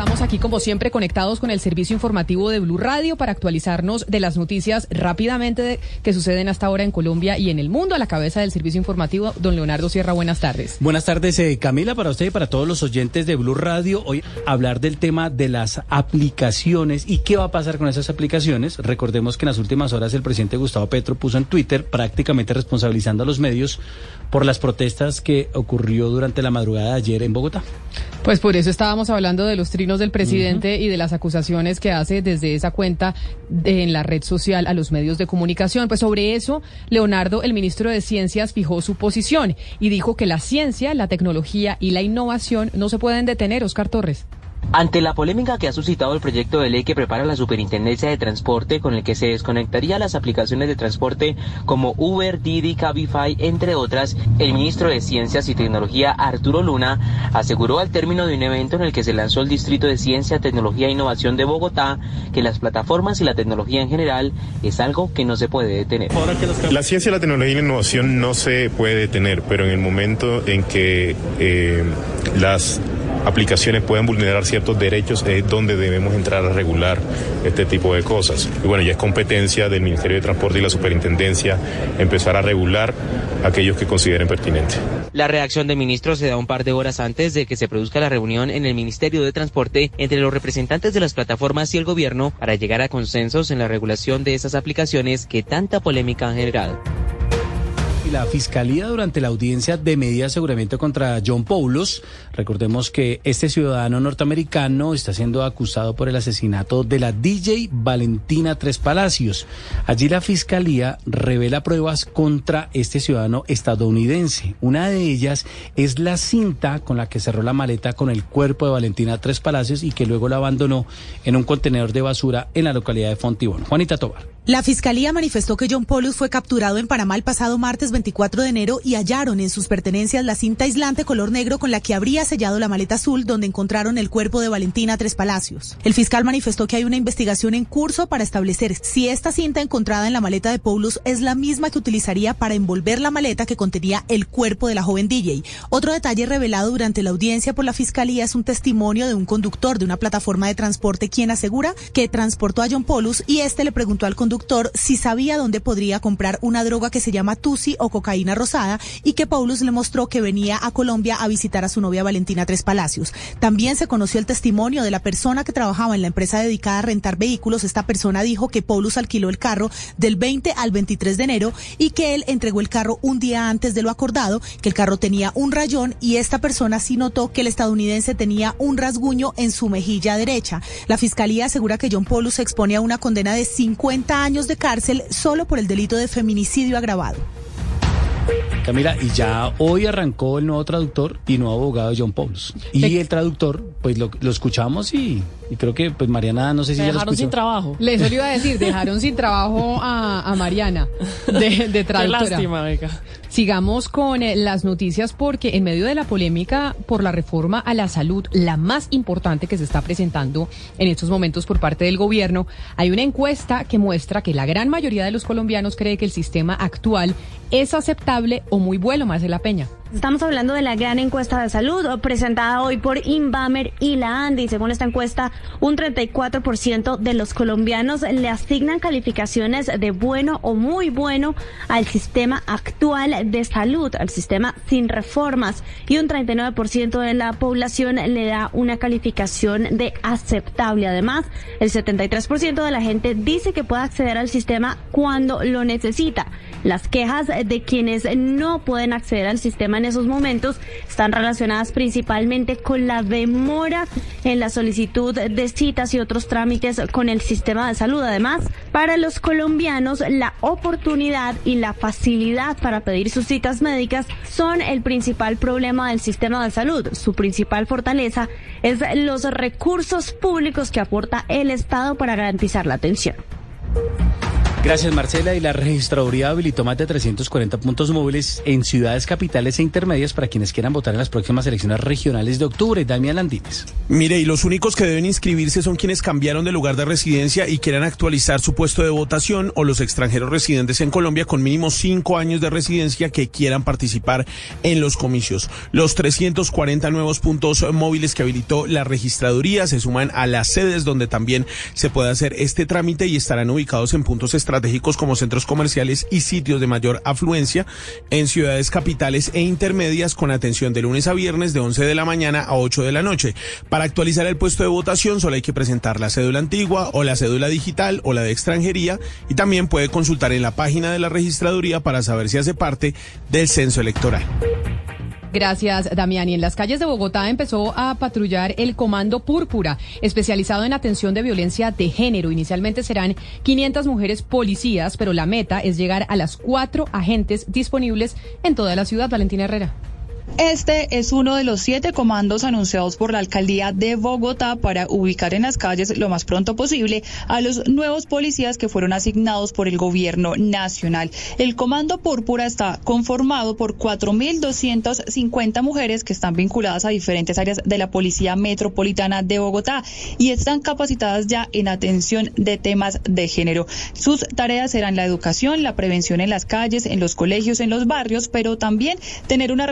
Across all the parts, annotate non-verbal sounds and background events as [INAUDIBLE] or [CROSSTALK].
Estamos aquí como siempre conectados con el servicio informativo de Blue Radio para actualizarnos de las noticias rápidamente que suceden hasta ahora en Colombia y en el mundo. A la cabeza del servicio informativo, don Leonardo Sierra, buenas tardes. Buenas tardes, eh, Camila, para usted y para todos los oyentes de Blue Radio. Hoy hablar del tema de las aplicaciones y qué va a pasar con esas aplicaciones. Recordemos que en las últimas horas el presidente Gustavo Petro puso en Twitter prácticamente responsabilizando a los medios por las protestas que ocurrió durante la madrugada de ayer en Bogotá. Pues por eso estábamos hablando de los trinos del presidente y de las acusaciones que hace desde esa cuenta en la red social a los medios de comunicación. Pues sobre eso, Leonardo, el ministro de Ciencias, fijó su posición y dijo que la ciencia, la tecnología y la innovación no se pueden detener. Oscar Torres. Ante la polémica que ha suscitado el proyecto de ley que prepara la Superintendencia de Transporte con el que se desconectaría las aplicaciones de transporte como Uber, Didi, Cabify, entre otras, el ministro de Ciencias y Tecnología Arturo Luna aseguró al término de un evento en el que se lanzó el Distrito de Ciencia, Tecnología e Innovación de Bogotá que las plataformas y la tecnología en general es algo que no se puede detener. La ciencia, la tecnología y la innovación no se puede detener, pero en el momento en que eh, las aplicaciones pueden vulnerar ciertos derechos, es donde debemos entrar a regular este tipo de cosas. Y bueno, ya es competencia del Ministerio de Transporte y la Superintendencia empezar a regular aquellos que consideren pertinente. La reacción del ministro se da un par de horas antes de que se produzca la reunión en el Ministerio de Transporte entre los representantes de las plataformas y el gobierno para llegar a consensos en la regulación de esas aplicaciones que tanta polémica han generado la Fiscalía durante la audiencia de medida de aseguramiento contra John Paulos. Recordemos que este ciudadano norteamericano está siendo acusado por el asesinato de la DJ Valentina Tres Palacios. Allí la Fiscalía revela pruebas contra este ciudadano estadounidense. Una de ellas es la cinta con la que cerró la maleta con el cuerpo de Valentina Tres Palacios y que luego la abandonó en un contenedor de basura en la localidad de Fontibón. Juanita Tobar. La Fiscalía manifestó que John Paulus fue capturado en Panamá el pasado martes 24 de enero y hallaron en sus pertenencias la cinta aislante color negro con la que habría sellado la maleta azul donde encontraron el cuerpo de Valentina Tres Palacios. El fiscal manifestó que hay una investigación en curso para establecer si esta cinta encontrada en la maleta de Paulus es la misma que utilizaría para envolver la maleta que contenía el cuerpo de la joven DJ. Otro detalle revelado durante la audiencia por la Fiscalía es un testimonio de un conductor de una plataforma de transporte quien asegura que transportó a John Paulus y este le preguntó al conductor si sabía dónde podría comprar una droga que se llama Tusi o cocaína rosada y que Paulus le mostró que venía a Colombia a visitar a su novia Valentina Tres Palacios. También se conoció el testimonio de la persona que trabajaba en la empresa dedicada a rentar vehículos. Esta persona dijo que Paulus alquiló el carro del 20 al 23 de enero y que él entregó el carro un día antes de lo acordado, que el carro tenía un rayón y esta persona sí notó que el estadounidense tenía un rasguño en su mejilla derecha. La fiscalía asegura que John Paulus se expone a una condena de 50 años de cárcel solo por el delito de feminicidio agravado. Camila, y ya hoy arrancó el nuevo traductor y nuevo abogado John Pauls. Y el traductor, pues lo, escuchamos y, creo que pues Mariana, no sé si ya dejaron sin trabajo. Le eso iba a decir, dejaron sin trabajo a, Mariana de, de [LAUGHS] traductora. Qué lástima, beca. Sigamos con eh, las noticias porque en medio de la polémica por la reforma a la salud, la más importante que se está presentando en estos momentos por parte del gobierno, hay una encuesta que muestra que la gran mayoría de los colombianos cree que el sistema actual es aceptable o muy bueno, más de la peña. Estamos hablando de la gran encuesta de salud presentada hoy por Inbamer y la ANDI. Según esta encuesta, un 34% de los colombianos le asignan calificaciones de bueno o muy bueno al sistema actual de salud, al sistema sin reformas. Y un 39% de la población le da una calificación de aceptable. Además, el 73% de la gente dice que puede acceder al sistema cuando lo necesita. Las quejas de quienes no pueden acceder al sistema en esos momentos están relacionadas principalmente con la demora en la solicitud de citas y otros trámites con el sistema de salud. Además, para los colombianos, la oportunidad y la facilidad para pedir sus citas médicas son el principal problema del sistema de salud. Su principal fortaleza es los recursos públicos que aporta el Estado para garantizar la atención. Gracias, Marcela. Y la registraduría habilitó más de 340 puntos móviles en ciudades capitales e intermedias para quienes quieran votar en las próximas elecciones regionales de octubre. Damián Landines. Mire, y los únicos que deben inscribirse son quienes cambiaron de lugar de residencia y quieran actualizar su puesto de votación o los extranjeros residentes en Colombia con mínimo cinco años de residencia que quieran participar en los comicios. Los 340 nuevos puntos móviles que habilitó la registraduría se suman a las sedes donde también se puede hacer este trámite y estarán ubicados en puntos estratégicos estratégicos como centros comerciales y sitios de mayor afluencia en ciudades capitales e intermedias con atención de lunes a viernes de 11 de la mañana a 8 de la noche. Para actualizar el puesto de votación solo hay que presentar la cédula antigua o la cédula digital o la de extranjería y también puede consultar en la página de la registraduría para saber si hace parte del censo electoral. Gracias, Damián. Y en las calles de Bogotá empezó a patrullar el Comando Púrpura, especializado en atención de violencia de género. Inicialmente serán 500 mujeres policías, pero la meta es llegar a las cuatro agentes disponibles en toda la ciudad. Valentina Herrera. Este es uno de los siete comandos anunciados por la alcaldía de Bogotá para ubicar en las calles lo más pronto posible a los nuevos policías que fueron asignados por el gobierno nacional. El comando púrpura está conformado por 4.250 mujeres que están vinculadas a diferentes áreas de la Policía Metropolitana de Bogotá y están capacitadas ya en atención de temas de género. Sus tareas serán la educación, la prevención en las calles, en los colegios, en los barrios, pero también tener una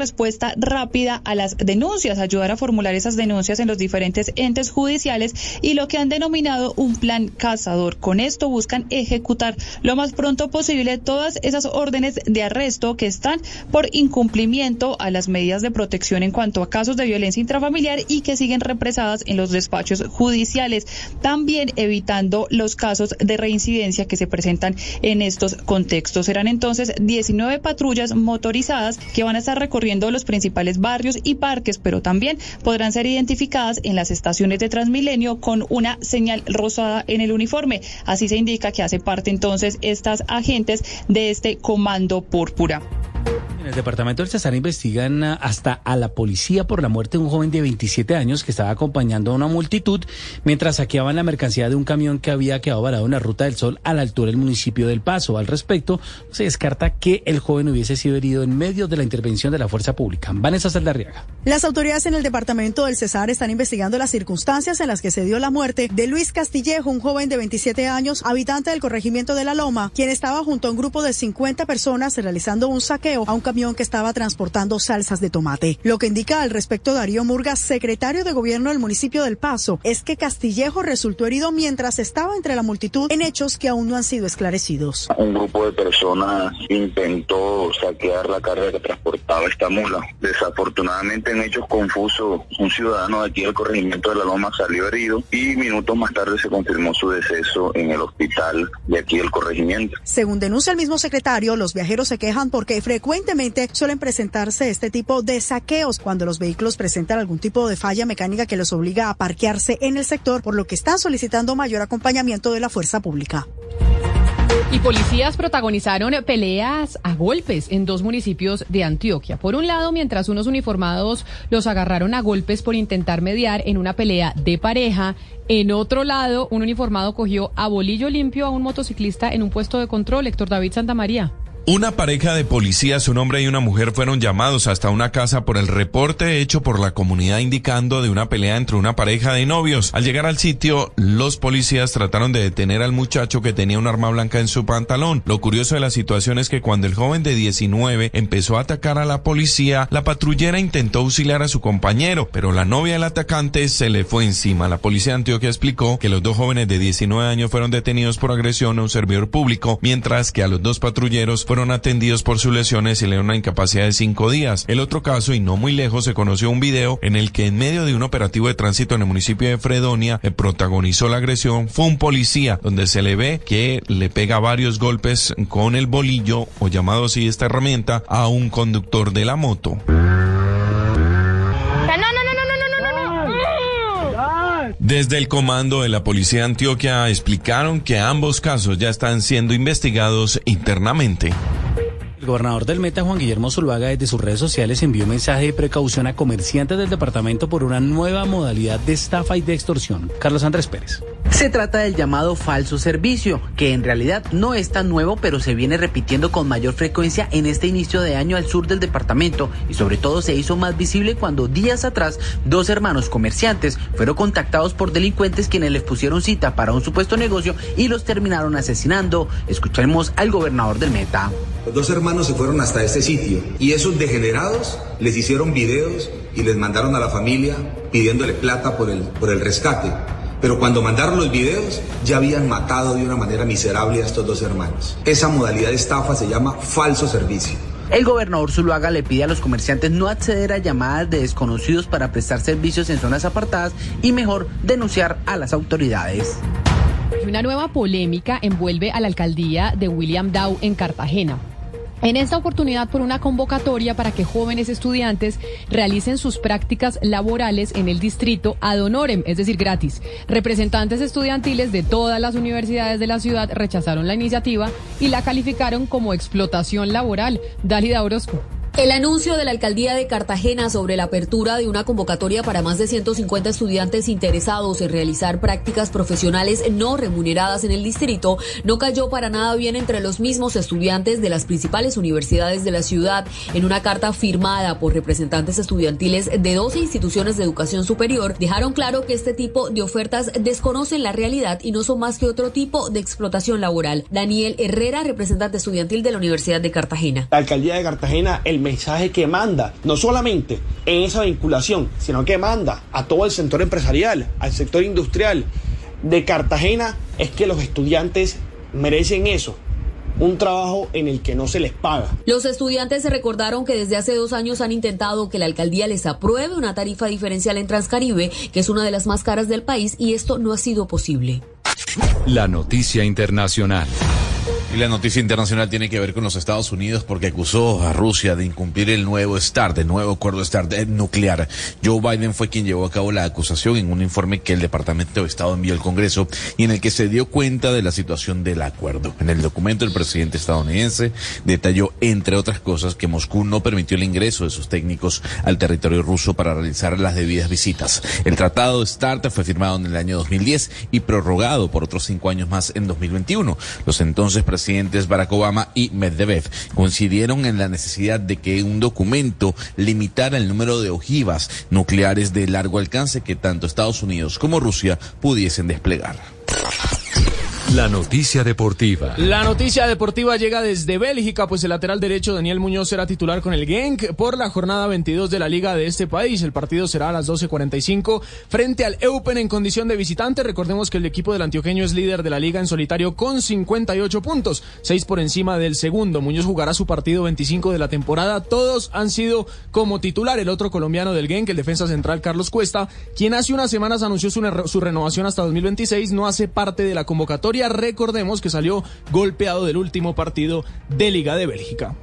respuesta rápida a las denuncias, ayudar a formular esas denuncias en los diferentes entes judiciales y lo que han denominado un plan cazador. Con esto buscan ejecutar lo más pronto posible todas esas órdenes de arresto que están por incumplimiento a las medidas de protección en cuanto a casos de violencia intrafamiliar y que siguen represadas en los despachos judiciales, también evitando los casos de reincidencia que se presentan en estos contextos. Serán entonces 19 patrullas motorizadas que van a estar recorriendo los principales principales barrios y parques, pero también podrán ser identificadas en las estaciones de Transmilenio con una señal rosada en el uniforme. Así se indica que hace parte entonces estas agentes de este comando púrpura. En el departamento del Cesar investigan hasta a la policía por la muerte de un joven de 27 años que estaba acompañando a una multitud mientras saqueaban la mercancía de un camión que había quedado varado en la Ruta del Sol a la altura del municipio del Paso. Al respecto, se descarta que el joven hubiese sido herido en medio de la intervención de la fuerza pública. Vanessa Saldarriaga. Las autoridades en el departamento del Cesar están investigando las circunstancias en las que se dio la muerte de Luis Castillejo, un joven de 27 años, habitante del corregimiento de La Loma, quien estaba junto a un grupo de 50 personas realizando un saqueo a un camión que estaba transportando salsas de tomate. Lo que indica al respecto Darío Murga, secretario de gobierno del municipio del Paso, es que Castillejo resultó herido mientras estaba entre la multitud en hechos que aún no han sido esclarecidos. Un grupo de personas intentó saquear la carga que transportaba esta mula. Desafortunadamente en hechos confusos, un ciudadano de aquí del corregimiento de la Loma salió herido y minutos más tarde se confirmó su deceso en el hospital de aquí del corregimiento. Según denuncia el mismo secretario, los viajeros se quejan porque frecuentemente suelen presentarse este tipo de saqueos cuando los vehículos presentan algún tipo de falla mecánica que los obliga a parquearse en el sector, por lo que están solicitando mayor acompañamiento de la fuerza pública. Y policías protagonizaron peleas a golpes en dos municipios de Antioquia. Por un lado, mientras unos uniformados los agarraron a golpes por intentar mediar en una pelea de pareja, en otro lado, un uniformado cogió a bolillo limpio a un motociclista en un puesto de control, Héctor David Santamaría. Una pareja de policías, un hombre y una mujer, fueron llamados hasta una casa por el reporte hecho por la comunidad indicando de una pelea entre una pareja de novios. Al llegar al sitio, los policías trataron de detener al muchacho que tenía un arma blanca en su pantalón. Lo curioso de la situación es que cuando el joven de 19 empezó a atacar a la policía, la patrullera intentó auxiliar a su compañero, pero la novia del atacante se le fue encima. La policía de Antioquia explicó que los dos jóvenes de 19 años fueron detenidos por agresión a un servidor público, mientras que a los dos patrulleros fueron atendidos por sus lesiones y le una incapacidad de cinco días. El otro caso, y no muy lejos, se conoció un video en el que en medio de un operativo de tránsito en el municipio de Fredonia, el protagonizó la agresión fue un policía, donde se le ve que le pega varios golpes con el bolillo, o llamado así esta herramienta, a un conductor de la moto. Desde el comando de la Policía de Antioquia explicaron que ambos casos ya están siendo investigados internamente. El gobernador del Meta, Juan Guillermo Zuluaga, desde sus redes sociales envió un mensaje de precaución a comerciantes del departamento por una nueva modalidad de estafa y de extorsión. Carlos Andrés Pérez. Se trata del llamado falso servicio, que en realidad no es tan nuevo, pero se viene repitiendo con mayor frecuencia en este inicio de año al sur del departamento y sobre todo se hizo más visible cuando días atrás dos hermanos comerciantes fueron contactados por delincuentes quienes les pusieron cita para un supuesto negocio y los terminaron asesinando. Escucharemos al gobernador del Meta. Los dos hermanos se fueron hasta este sitio y esos degenerados les hicieron videos y les mandaron a la familia pidiéndole plata por el, por el rescate. Pero cuando mandaron los videos, ya habían matado de una manera miserable a estos dos hermanos. Esa modalidad de estafa se llama falso servicio. El gobernador Zuluaga le pide a los comerciantes no acceder a llamadas de desconocidos para prestar servicios en zonas apartadas y mejor denunciar a las autoridades. Una nueva polémica envuelve a la alcaldía de William Dow en Cartagena. En esta oportunidad por una convocatoria para que jóvenes estudiantes realicen sus prácticas laborales en el distrito ad honorem, es decir, gratis. Representantes estudiantiles de todas las universidades de la ciudad rechazaron la iniciativa y la calificaron como explotación laboral. Dalida Orozco. El anuncio de la alcaldía de Cartagena sobre la apertura de una convocatoria para más de 150 estudiantes interesados en realizar prácticas profesionales no remuneradas en el distrito no cayó para nada bien entre los mismos estudiantes de las principales universidades de la ciudad. En una carta firmada por representantes estudiantiles de 12 instituciones de educación superior, dejaron claro que este tipo de ofertas desconocen la realidad y no son más que otro tipo de explotación laboral. Daniel Herrera, representante estudiantil de la Universidad de Cartagena. La alcaldía de Cartagena, el mensaje que manda, no solamente en esa vinculación, sino que manda a todo el sector empresarial, al sector industrial de Cartagena, es que los estudiantes merecen eso, un trabajo en el que no se les paga. Los estudiantes se recordaron que desde hace dos años han intentado que la alcaldía les apruebe una tarifa diferencial en Transcaribe, que es una de las más caras del país, y esto no ha sido posible. La noticia internacional. La noticia internacional tiene que ver con los Estados Unidos porque acusó a Rusia de incumplir el nuevo START, el nuevo acuerdo START nuclear. Joe Biden fue quien llevó a cabo la acusación en un informe que el Departamento de Estado envió al Congreso y en el que se dio cuenta de la situación del acuerdo. En el documento el presidente estadounidense detalló, entre otras cosas, que Moscú no permitió el ingreso de sus técnicos al territorio ruso para realizar las debidas visitas. El tratado START fue firmado en el año 2010 y prorrogado por otros cinco años más en 2021. Los entonces presidentes Barack Obama y Medvedev coincidieron en la necesidad de que un documento limitara el número de ojivas nucleares de largo alcance que tanto Estados Unidos como Rusia pudiesen desplegar. La noticia deportiva. La noticia deportiva llega desde Bélgica, pues el lateral derecho Daniel Muñoz será titular con el Genk por la jornada 22 de la liga de este país. El partido será a las 12.45 frente al Eupen en condición de visitante. Recordemos que el equipo del antioqueño es líder de la liga en solitario con 58 puntos, 6 por encima del segundo. Muñoz jugará su partido 25 de la temporada. Todos han sido como titular. El otro colombiano del Genk, el defensa central Carlos Cuesta, quien hace unas semanas anunció su, su renovación hasta 2026, no hace parte de la convocatoria recordemos que salió golpeado del último partido de Liga de Bélgica.